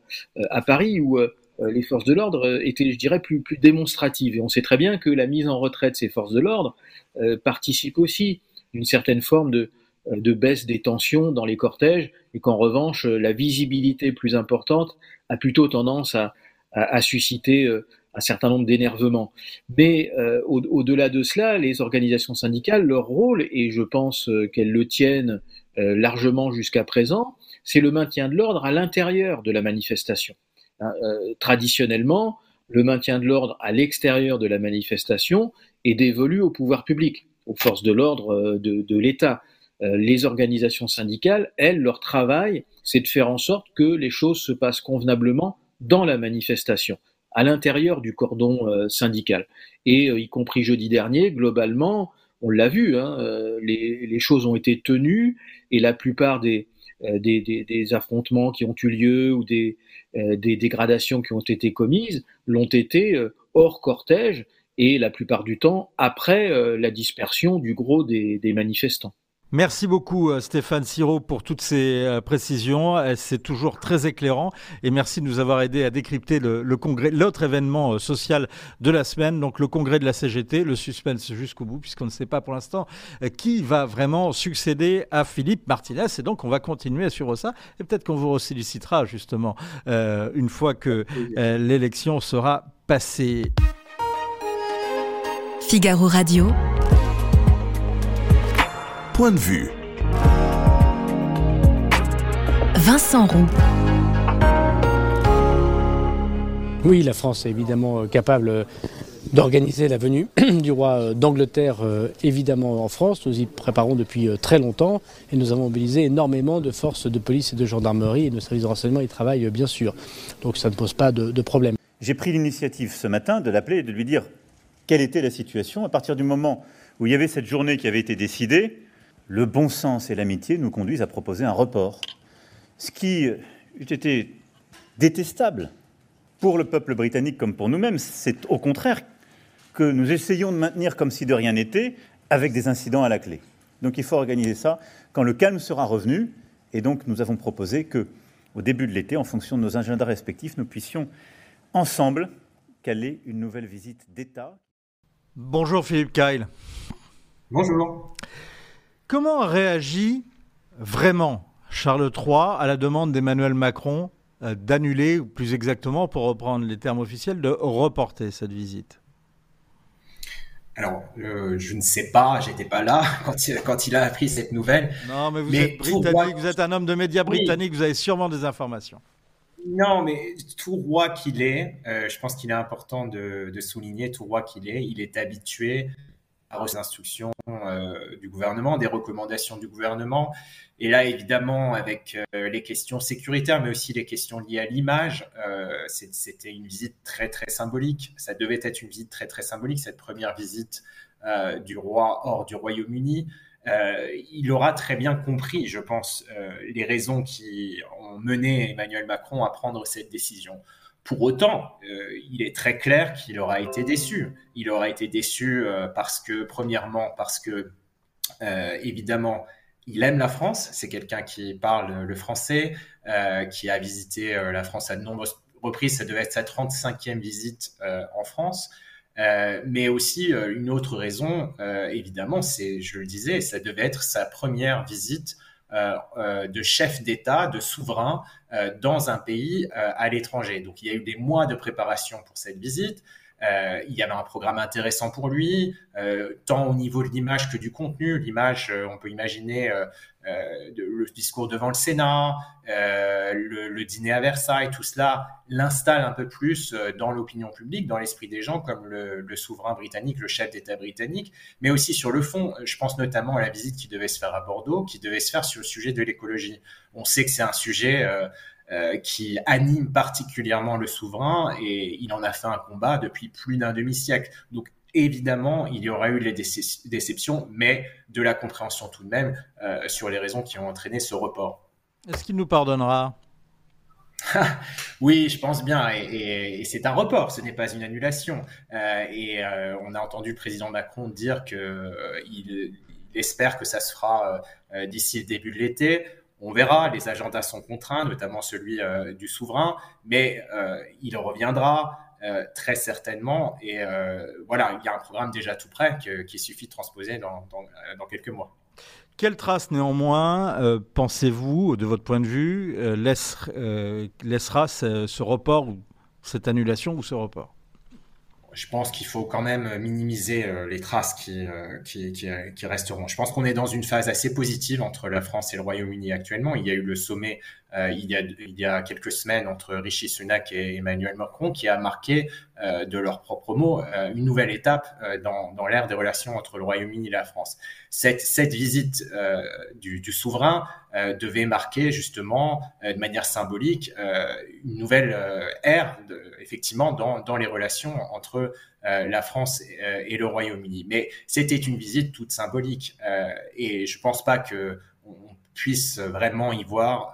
à Paris, où les forces de l'ordre étaient, je dirais, plus, démonstratives. Et on sait très bien que la mise en retrait de ces forces de l'ordre participe aussi d'une certaine forme de, euh, de baisse des tensions dans les cortèges et qu'en revanche euh, la visibilité plus importante a plutôt tendance à, susciter euh, un certain nombre d'énervements. Mais au-delà de cela, les organisations syndicales, leur rôle, et je pense qu'elles le tiennent largement jusqu'à présent, c'est le maintien de l'ordre à l'intérieur de la manifestation. Hein, traditionnellement, le maintien de l'ordre à l'extérieur de la manifestation est dévolu au pouvoir public, aux forces de l'ordre de l'État. Euh, les organisations syndicales, elles, leur travail, c'est de faire en sorte que les choses se passent convenablement dans la manifestation, à l'intérieur du cordon euh, syndical. Et euh, y compris jeudi dernier, globalement, on l'a vu, hein, les, choses ont été tenues et la plupart des, affrontements qui ont eu lieu ou des dégradations qui ont été commises l'ont été hors cortège et la plupart du temps après la dispersion du gros des manifestants. Merci beaucoup euh, Stéphane Siro pour toutes ces euh, précisions. Euh, c'est toujours très éclairant et merci de nous avoir aidé à décrypter le, congrès, l'autre événement social de la semaine, donc le congrès de la CGT. Le suspense jusqu'au bout puisqu'on ne sait pas pour l'instant qui va vraiment succéder à Philippe Martinez. Et donc on va continuer sur ça et peut-être qu'on vous sollicitera justement une fois que l'élection sera passée. Figaro Radio point de vue. Vincent Roux. Oui, la France est évidemment euh, capable euh, d'organiser la venue du roi euh, d'Angleterre, évidemment en France. Nous y préparons depuis très longtemps et nous avons mobilisé énormément de forces de police et de gendarmerie et nos services de renseignement y travaillent bien sûr. Donc ça ne pose pas de, de problème. J'ai pris l'initiative ce matin de l'appeler et de lui dire quelle était la situation. À partir du moment où il y avait cette journée qui avait été décidée, le bon sens et l'amitié nous conduisent à proposer un report. Ce qui eût été détestable pour le peuple britannique comme pour nous-mêmes, c'est au contraire que nous essayons de maintenir comme si de rien n'était, avec des incidents à la clé. Donc il faut organiser ça quand le calme sera revenu, et donc nous avons proposé que, au début de l'été, en fonction de nos agendas respectifs, nous puissions ensemble caler une nouvelle visite d'État. Bonjour Philippe Kyle. Bonjour. Comment réagit vraiment Charles III à la demande d'Emmanuel Macron euh, d'annuler, ou plus exactement, pour reprendre les termes officiels, de reporter cette visite? Alors, euh, je ne sais pas, j'étais pas là quand il, quand il, a appris cette nouvelle. Non, mais vous êtes britannique, vous êtes un homme de médias britannique, vous avez sûrement des informations. Non, mais tout roi qu'il est, euh, je pense qu'il est important de, de, souligner, tout roi qu'il est, il est habitué aux instructions euh, du gouvernement, des recommandations du gouvernement. Et là, évidemment, avec euh, les questions sécuritaires, mais aussi les questions liées à l'image, euh, c'était une visite très, très symbolique. Ça devait être une visite très, très symbolique, cette première visite du roi hors du Royaume-Uni. il aura très bien compris, je pense, les raisons qui ont mené Emmanuel Macron à prendre cette décision. Pour autant, euh, il est très clair qu'il aura été déçu. Il aura été déçu euh, parce que, premièrement, parce que, euh, évidemment, il aime la France. C'est quelqu'un qui parle le français, qui a visité la France à de nombreuses reprises. Ça devait être sa 35e visite en France. mais aussi une autre raison, évidemment, c'est, je le disais, ça devait être sa première visite de chef d'État, de souverain euh, dans un pays à l'étranger. Donc il y a eu des mois de préparation pour cette visite. Euh, il y avait un programme intéressant pour lui, euh, tant au niveau de l'image que du contenu. L'image, euh, on peut imaginer le discours devant le Sénat, le, dîner à Versailles, tout cela l'installe un peu plus dans l'opinion publique, dans l'esprit des gens, comme le, le souverain britannique, le chef d'État britannique, mais aussi sur le fond. Je pense notamment à la visite qui devait se faire à Bordeaux, qui devait se faire sur le sujet de l'écologie. On sait que c'est un sujet euh, qui anime particulièrement le souverain et il en a fait un combat depuis plus d'un demi-siècle. Donc évidemment, il y aura eu les déceptions, mais de la compréhension tout de même euh, sur les raisons qui ont entraîné ce report. Est-ce qu'il nous pardonnera? Oui, je pense bien. Et, c'est un report, ce n'est pas une annulation. Euh, et on a entendu le président Macron dire qu'il espère que ça se fera d'ici le début de l'été. On verra, les agendas sont contraints, notamment celui euh, du souverain, mais euh, il reviendra euh, très certainement. Et voilà, il y a un programme déjà tout prêt qu'il suffit de transposer dans, quelques mois. Quelle trace néanmoins, pensez-vous, de votre point de vue, laissera ce report, ou cette annulation ou ce report? Je pense qu'il faut quand même minimiser euh, les traces qui, euh, qui, qui, resteront. Je pense qu'on est dans une phase assez positive entre la France et le Royaume-Uni actuellement. Il y a eu le sommet il, y a, il y a quelques semaines entre Rishi Sunak et Emmanuel Macron qui a marqué euh, de leurs propres mots euh, une nouvelle étape dans, dans l'ère des relations entre le Royaume-Uni et la France. Cette, cette visite du, du, souverain devait marquer justement de manière symbolique une nouvelle ère de, effectivement dans, dans les relations entre la France et, le Royaume-Uni. Mais c'était une visite toute symbolique et je pense pas que on puisse vraiment y voir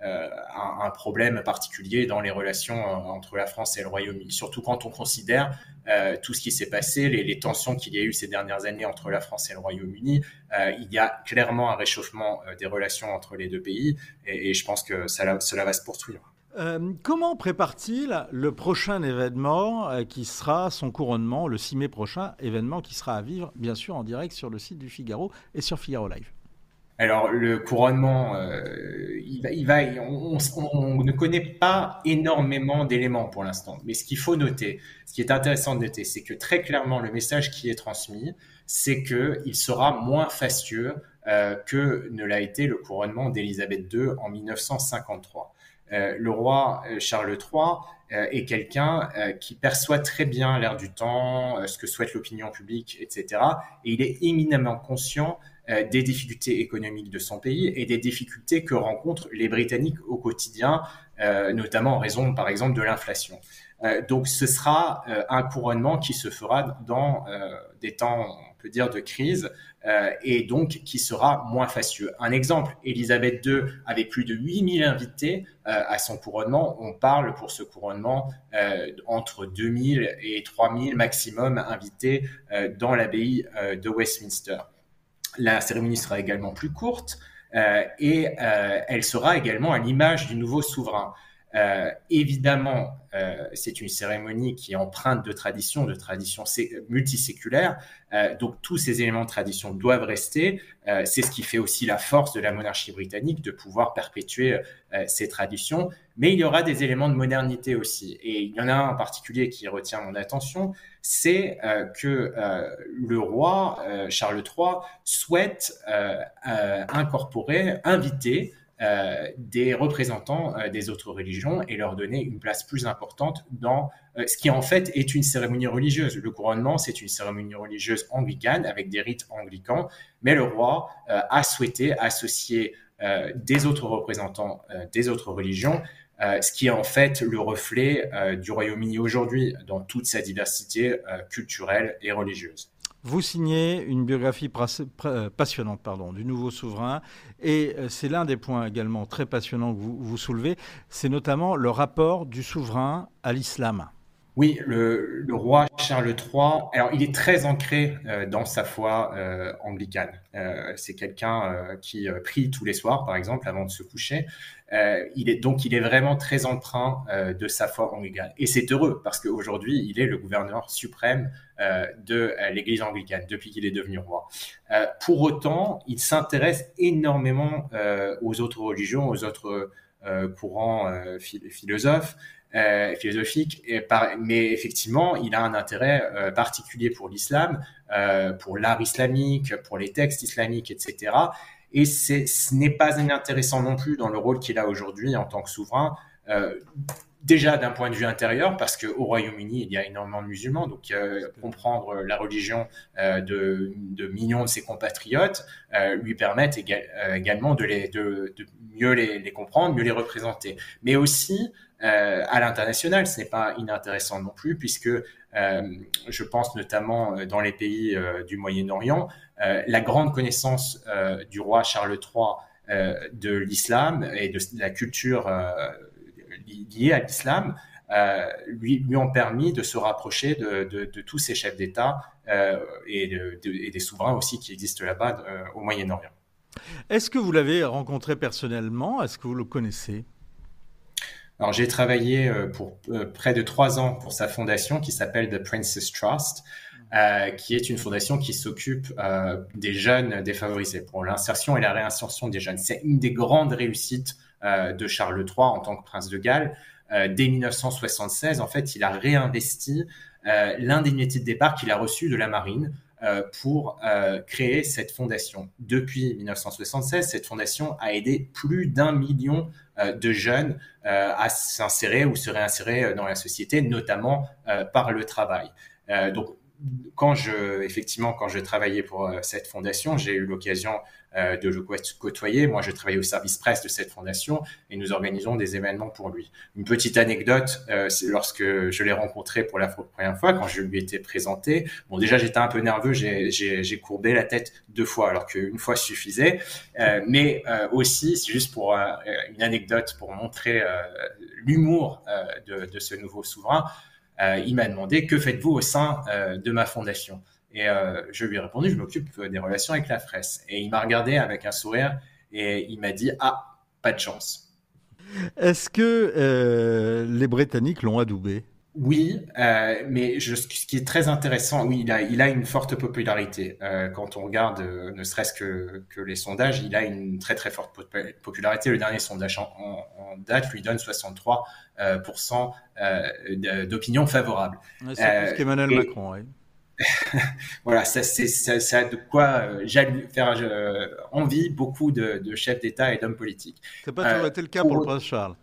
un, problème particulier dans les relations entre la France et le Royaume-Uni. Surtout quand on considère tout ce qui s'est passé, les, tensions qu'il y a eu ces dernières années entre la France et le Royaume-Uni. il y a clairement un réchauffement des relations entre les deux pays et, je pense que cela va se poursuivre. Euh, comment prépare-t-il le prochain événement euh, qui sera son couronnement le 6 mai prochain, événement qui sera à vivre bien sûr en direct sur le site du Figaro et sur Figaro Live? Alors le couronnement, euh, il va, on, ne connaît pas énormément d'éléments pour l'instant. Mais ce qu'il faut noter, ce qui est intéressant de noter, c'est que très clairement le message qui est transmis, c'est qu'il sera moins fastueux que ne l'a été le couronnement d'Élisabeth II en 1953. Euh, le roi euh, Charles III euh, est quelqu'un qui perçoit très bien l'air du temps, ce que souhaite l'opinion publique, etc. Et il est éminemment conscient des difficultés économiques de son pays et des difficultés que rencontrent les Britanniques au quotidien, notamment en raison, par exemple, de l'inflation. donc, ce sera un couronnement qui se fera dans des temps, on peut dire, de crise, euh, et donc qui sera moins fastueux. Un exemple, Elisabeth II avait plus de 8000 invités euh, à son couronnement. On parle pour ce couronnement euh, entre 2000 et 3000 maximum invités dans l'abbaye de Westminster. La cérémonie sera également plus courte et elle sera également à l'image du nouveau souverain. Euh, évidemment, euh, c'est une cérémonie qui est empreinte de tradition, de tradition multiséculaire. Euh, donc tous ces éléments de tradition doivent rester. c'est ce qui fait aussi la force de la monarchie britannique de pouvoir perpétuer ces traditions. Mais il y aura des éléments de modernité aussi. Et il y en a un en particulier qui retient mon attention, c'est que le roi Charles III souhaite incorporer, inviter euh, des représentants euh, des autres religions et leur donner une place plus importante dans euh, ce qui en fait est une cérémonie religieuse. Le couronnement, c'est une cérémonie religieuse anglicane avec des rites anglicans, mais le roi a souhaité associer des autres représentants des autres religions ce qui est en fait le reflet du Royaume-Uni aujourd'hui dans toute sa diversité culturelle et religieuse. Vous signez une biographie euh, passionnante du nouveau souverain et euh, c'est l'un des points également très passionnants que vous soulevez, c'est notamment le rapport du souverain à l'islam. Oui, le, roi Charles III, alors il est très ancré euh, dans sa foi euh, anglicane. Euh, c'est quelqu'un qui prie tous les soirs, par exemple, avant de se coucher. il est donc il est vraiment très empreint de sa foi anglicane. Et c'est heureux parce qu'aujourd'hui il est le gouverneur suprême de l'Église anglicane depuis qu'il est devenu roi. pour autant, il s'intéresse énormément aux autres religions, aux autres courants philosophes. Euh, philosophique, et mais effectivement, il a un intérêt euh, particulier pour l'islam, euh, pour l'art islamique, pour les textes islamiques, etc. Et ce n'est pas inintéressant non plus dans le rôle qu'il a aujourd'hui en tant que souverain. déjà d'un point de vue intérieur, parce qu'au Royaume-Uni, il y a énormément de musulmans, donc comprendre la religion de, de, millions de ses compatriotes lui permettent également de, les, de, de mieux les, les, comprendre, mieux les représenter. Mais aussi euh, à l'international. Ce n'est pas inintéressant non plus, puisque euh, je pense notamment euh, dans les pays du Moyen-Orient, la grande connaissance du roi Charles III de l'islam et de la culture liée à l'islam lui, ont permis de se rapprocher de, tous ces chefs d'État et, des souverains aussi qui existent là-bas au Moyen-Orient. Est-ce que vous l'avez rencontré personnellement? Est-ce que vous le connaissez? Alors j'ai travaillé euh, pour euh, près de trois ans pour sa fondation qui s'appelle The Princess Trust, euh, qui est une fondation qui s'occupe des jeunes défavorisés pour l'insertion et la réinsertion des jeunes. C'est une des grandes réussites de Charles III en tant que prince de Galles. dès 1976, en fait, il a réinvesti l'indemnité de départ qu'il a reçue de la marine pour créer cette fondation. Depuis 1976, cette fondation a aidé plus d'un million euh, de jeunes euh, à s'insérer ou se réinsérer euh, dans la société, notamment par le travail. donc, quand je, effectivement, quand je travaillais pour cette fondation, j'ai eu l'occasion euh, de le côtoyer. Moi, je travaille au service presse de cette fondation et nous organisons des événements pour lui. Une petite anecdote, euh, c'est lorsque je l'ai rencontré pour la première fois, quand je lui étais présenté, bon, déjà, j'étais un peu nerveux, j'ai courbé la tête deux fois, alors qu'une fois suffisait. Euh, mais aussi, c'est juste pour une anecdote, pour montrer l'humour de, de, ce nouveau souverain, il m'a demandé que faites-vous au sein de ma fondation? Et euh, je lui ai répondu, je m'occupe euh, des relations avec la presse. Et il m'a regardé avec un sourire et il m'a dit, ah, pas de chance. Est-ce que euh, les Britanniques l'ont adoubé? Oui, mais ce qui est très intéressant, oui, il a, il a une forte popularité. quand on regarde, ne serait-ce que, que, les sondages, il a une très très forte popularité. Le dernier sondage en, en, date lui donne 63% d'opinion favorable. c'est plus qu'Emmanuel Macron, oui. voilà, ça, ça, a de quoi euh, faire euh, envie beaucoup de, chefs d'État et d'hommes politiques. Ça n'a pas toujours euh, été le cas pour, le prince Charles.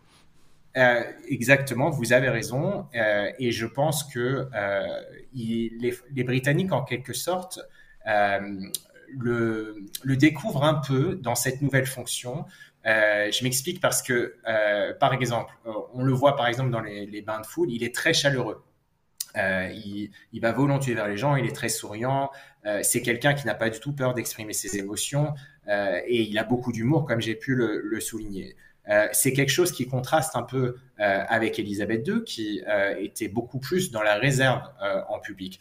Exactement, vous avez raison. et je pense que les, Britanniques, en quelque sorte, le, découvrent un peu dans cette nouvelle fonction. je m'explique parce que, par exemple, on le voit par exemple dans les, bains de foule, il est très chaleureux. Euh, il, va volontiers vers les gens, il est très souriant. Euh, c'est quelqu'un qui n'a pas du tout peur d'exprimer ses émotions euh, et il a beaucoup d'humour, comme j'ai pu le, souligner. C'est quelque chose qui contraste un peu avec Elisabeth II, qui était beaucoup plus dans la réserve en public.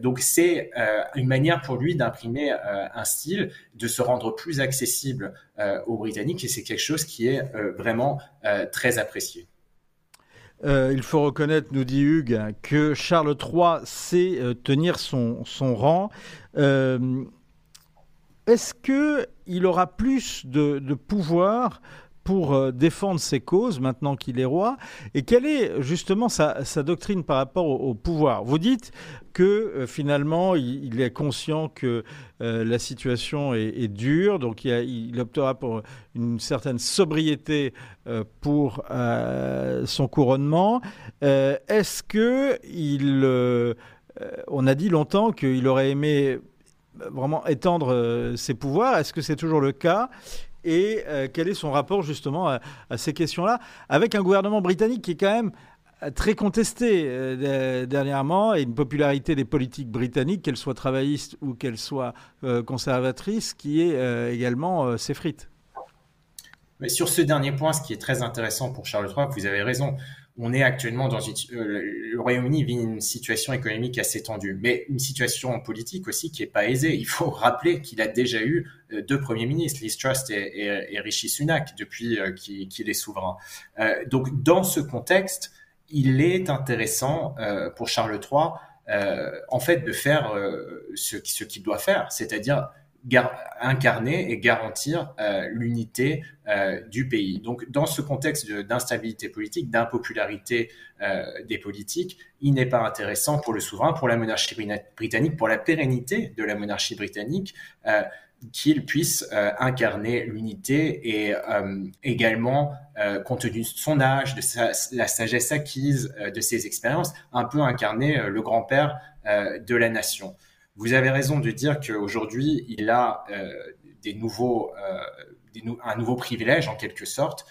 donc c'est une manière pour lui d'imprimer un style, de se rendre plus accessible aux Britanniques, et c'est quelque chose qui est vraiment très apprécié. Euh, il faut reconnaître, nous dit Hugues, que Charles III sait euh, tenir son, rang. Euh, est-ce qu'il aura plus de, pouvoir pour défendre ses causes maintenant qu'il est roi Et quelle est justement sa, doctrine par rapport au pouvoir? Vous dites que euh, finalement, il, est conscient que euh, la situation est, dure, donc il, optera pour une certaine sobriété euh, pour son couronnement. Est-ce que on a dit longtemps qu'il aurait aimé vraiment étendre ses pouvoirs? Est-ce que c'est toujours le cas? Et quel est son rapport justement à, ces questions-là? Avec un gouvernement britannique qui est quand même très contesté euh, dernièrement et une popularité des politiques britanniques, qu'elles soient travaillistes ou qu'elles soient euh, conservatrices, qui est euh, également s'effrite. Mais sur ce dernier point, ce qui est très intéressant pour Charles III, vous avez raison. On est actuellement dans une, le Royaume-Uni vit une situation économique assez tendue, mais une situation politique aussi qui est pas aisée. Il faut rappeler qu'il a déjà eu deux premiers ministres, Liz Truss et, Rishi Sunak, depuis qu'il est souverain. donc, dans ce contexte, il est intéressant euh, pour Charles III, euh, en fait, de faire euh, ce, ce qu'il doit faire, c'est-à-dire incarner et garantir l'unité du pays. Donc, dans ce contexte d'instabilité politique, d'impopularité des politiques, il n'est pas intéressant pour le souverain, pour la monarchie britannique, pour la pérennité de la monarchie britannique, qu'il puisse euh, incarner l'unité et euh, également, euh, compte tenu de son âge, de la sagesse acquise, de ses expériences, un peu incarner le grand-père de la nation. Vous avez raison de dire qu'aujourd'hui, il a des nouveaux, un nouveau privilège en quelque sorte,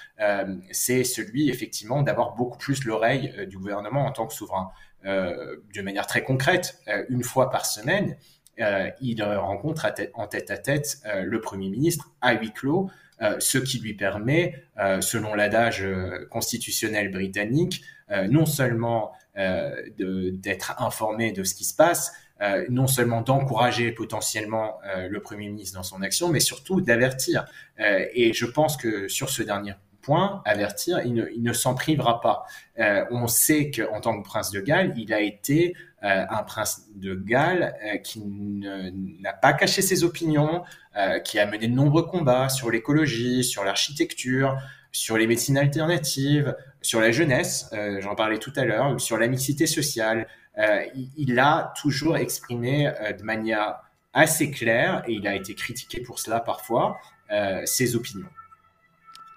c'est celui effectivement d'avoir beaucoup plus l'oreille du gouvernement en tant que souverain. de manière très concrète, une fois par semaine, euh, il rencontre en tête à tête euh, le Premier ministre à huis clos, euh, ce qui lui permet, selon l'adage constitutionnel britannique, non seulement d'être informé de ce qui se passe, non seulement d'encourager potentiellement le Premier ministre dans son action, mais surtout d'avertir. et je pense que sur ce dernier point, avertir, il ne, s'en privera pas. on sait qu'en tant que prince de Galles, il a été euh, un prince de Galles euh, qui n'a pas caché ses opinions, euh, qui a mené de nombreux combats sur l'écologie, sur l'architecture, sur les médecines alternatives, sur la jeunesse, j'en parlais tout à l'heure, sur la mixité sociale. Il, a toujours exprimé de manière assez claire, et il a été critiqué pour cela parfois, ses opinions.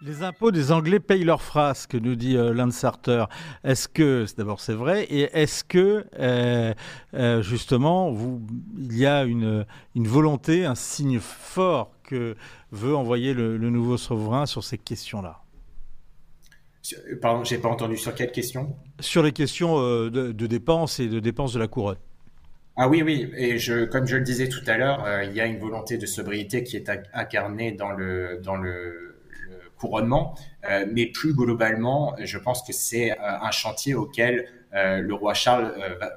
Les impôts des Anglais payent leurs phrases, que nous dit euh, Lansarter. Est-ce que, d'abord c'est vrai, et est-ce que euh, euh, justement il y a une, volonté, un signe fort que veut envoyer le nouveau souverain sur ces questions-là? Pardon, j'ai pas entendu sur quelle question Sur les questions de, de, dépenses et de dépenses de la couronne. Ah oui, oui, et je, comme je le disais tout à l'heure, il y a une volonté de sobriété qui est incarnée dans le, dans le couronnement, euh, mais plus globalement, je pense que c'est euh, un chantier auquel euh, le roi Charles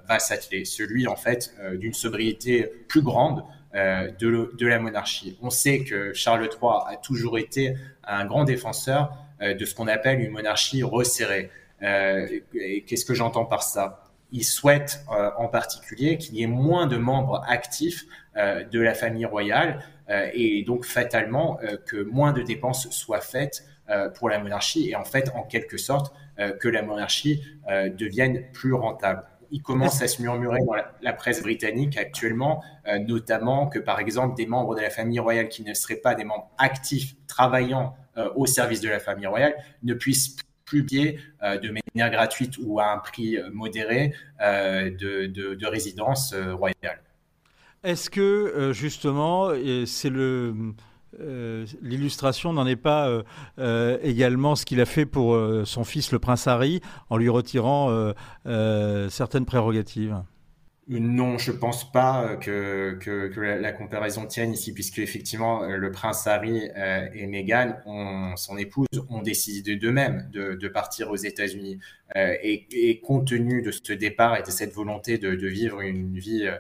va, s'atteler, celui en fait d'une sobriété plus grande de, de, la monarchie. On sait que Charles III a toujours été un grand défenseur de ce qu'on appelle une monarchie resserrée. Qu'est-ce que j'entends par ça? Il souhaite en particulier qu'il y ait moins de membres actifs de la famille royale euh, et donc fatalement euh, que moins de dépenses soient faites euh, pour la monarchie et en fait en quelque sorte que la monarchie devienne plus rentable il commence à se murmurer dans la, presse britannique actuellement, notamment que par exemple des membres de la famille royale qui ne seraient pas des membres actifs travaillant au service de la famille royale ne puissent plus payer de manière gratuite ou à un prix modéré de, de, de résidence royale. Est-ce que euh, justement, c'est le euh, l'illustration n'en est pas euh, également ce qu'il a fait pour son fils le prince Harry en lui retirant certaines prérogatives non, je pense pas que, la, comparaison tienne ici, puisque effectivement le prince Harry et Meghan, son épouse, ont décidé d'eux-mêmes de, partir aux États-Unis. Et, compte tenu de ce départ et de cette volonté de, vivre une vie euh,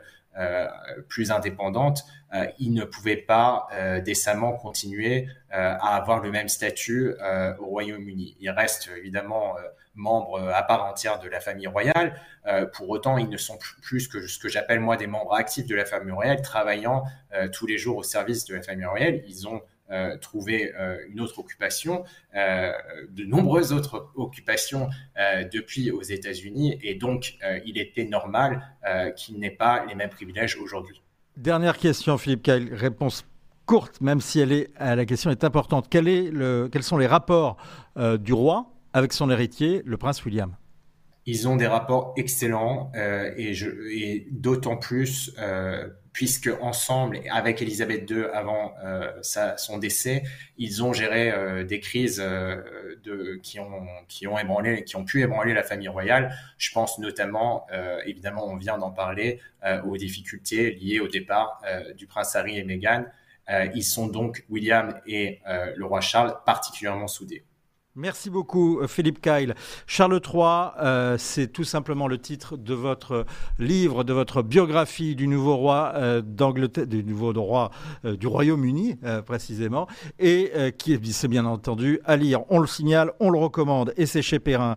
plus indépendante, euh, il ne pouvait pas euh, décemment continuer à avoir le même statut au Royaume-Uni. Il reste évidemment membre à part entière de la famille royale. pour autant, ils ne sont plus que ce que j'appelle moi des membres actifs de la famille royale, travaillant tous les jours au service de la famille royale. Ils ont euh, trouver euh, une autre occupation, euh, de nombreuses autres occupations depuis aux États-Unis, et donc il était normal qu'il n'ait pas les mêmes privilèges aujourd'hui. Dernière question, Philippe Kyle, réponse courte, même si elle est, la question est importante. Quel est le, quels sont les rapports du roi avec son héritier, le prince William? Ils ont des rapports excellents et, et d'autant plus puisque ensemble, avec Elisabeth II avant euh, son décès, ils ont géré euh, des crises euh, qui, ont, qui, ont ébranlé, qui ont pu ébranler la famille royale. Je pense notamment, évidemment, on vient d'en parler, aux difficultés liées au départ du prince Harry et Meghan. ils sont donc, William et le roi Charles, particulièrement soudés. Merci beaucoup euh, Philippe Kyle. Charles III, euh, c'est tout simplement le titre de votre livre, de votre biographie du nouveau roi euh, d'Angleterre, du nouveau roi du Royaume-Uni précisément, et qui est bien entendu à lire. On le signale, on le recommande, et c'est chez Perrin.